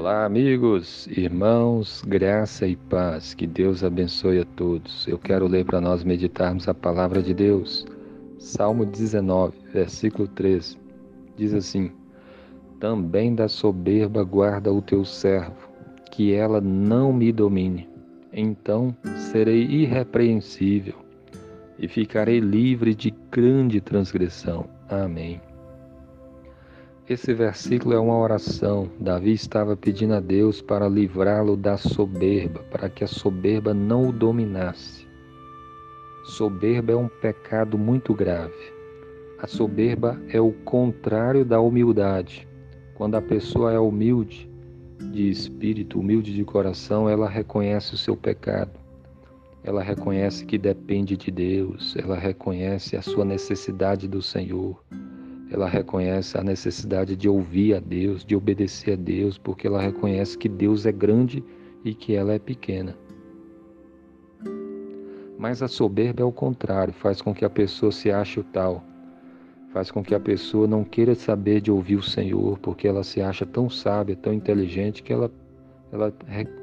Olá, amigos, irmãos, graça e paz. Que Deus abençoe a todos. Eu quero ler para nós meditarmos a palavra de Deus. Salmo 19, versículo 13. Diz assim: Também da soberba guarda o teu servo, que ela não me domine. Então serei irrepreensível e ficarei livre de grande transgressão. Amém. Esse versículo é uma oração. Davi estava pedindo a Deus para livrá-lo da soberba, para que a soberba não o dominasse. Soberba é um pecado muito grave. A soberba é o contrário da humildade. Quando a pessoa é humilde de espírito, humilde de coração, ela reconhece o seu pecado. Ela reconhece que depende de Deus, ela reconhece a sua necessidade do Senhor ela reconhece a necessidade de ouvir a Deus, de obedecer a Deus, porque ela reconhece que Deus é grande e que ela é pequena. Mas a soberba é o contrário, faz com que a pessoa se ache o tal, faz com que a pessoa não queira saber de ouvir o Senhor, porque ela se acha tão sábia, tão inteligente, que ela, ela,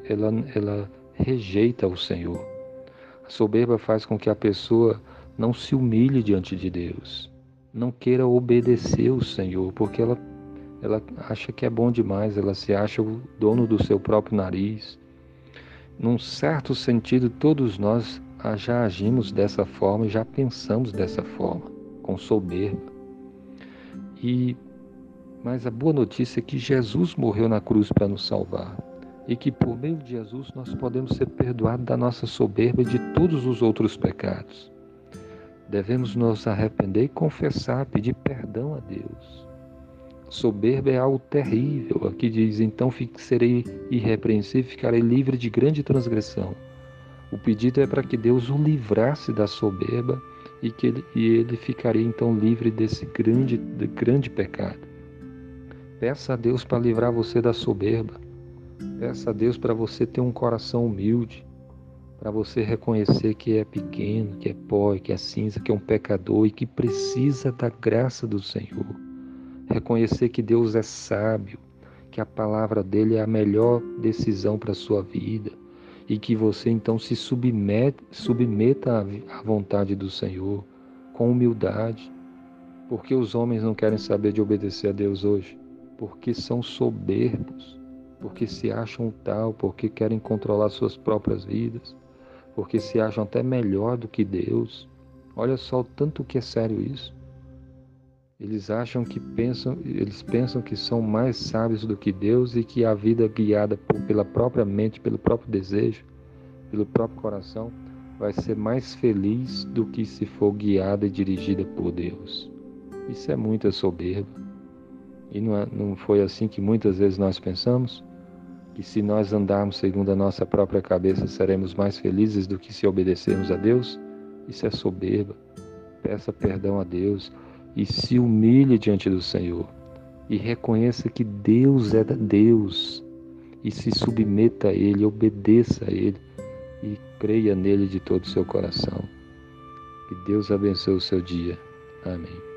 ela, ela rejeita o Senhor. A soberba faz com que a pessoa não se humilhe diante de Deus não queira obedecer o Senhor, porque ela, ela acha que é bom demais, ela se acha o dono do seu próprio nariz. Num certo sentido, todos nós já agimos dessa forma e já pensamos dessa forma, com soberba. E mas a boa notícia é que Jesus morreu na cruz para nos salvar e que por meio de Jesus nós podemos ser perdoados da nossa soberba e de todos os outros pecados devemos nos arrepender e confessar, pedir perdão a Deus. Soberba é algo terrível. Aqui diz: então serei irrepreensível, ficarei livre de grande transgressão. O pedido é para que Deus o livrasse da soberba e que ele, e ele ficaria então livre desse grande, de grande pecado. Peça a Deus para livrar você da soberba. Peça a Deus para você ter um coração humilde para você reconhecer que é pequeno, que é pó, que é cinza, que é um pecador e que precisa da graça do Senhor. Reconhecer que Deus é sábio, que a palavra dele é a melhor decisão para a sua vida e que você então se submeta à vontade do Senhor com humildade. Porque os homens não querem saber de obedecer a Deus hoje? Porque são soberbos, porque se acham tal, porque querem controlar suas próprias vidas porque se acham até melhor do que Deus. Olha só o tanto que é sério isso. Eles acham que pensam, eles pensam que são mais sábios do que Deus e que a vida guiada por, pela própria mente, pelo próprio desejo, pelo próprio coração, vai ser mais feliz do que se for guiada e dirigida por Deus. Isso é muita soberba. E não, é, não foi assim que muitas vezes nós pensamos? Que se nós andarmos segundo a nossa própria cabeça, seremos mais felizes do que se obedecermos a Deus? Isso é soberba. Peça perdão a Deus e se humilhe diante do Senhor e reconheça que Deus é Deus e se submeta a Ele, obedeça a Ele e creia nele de todo o seu coração. Que Deus abençoe o seu dia. Amém.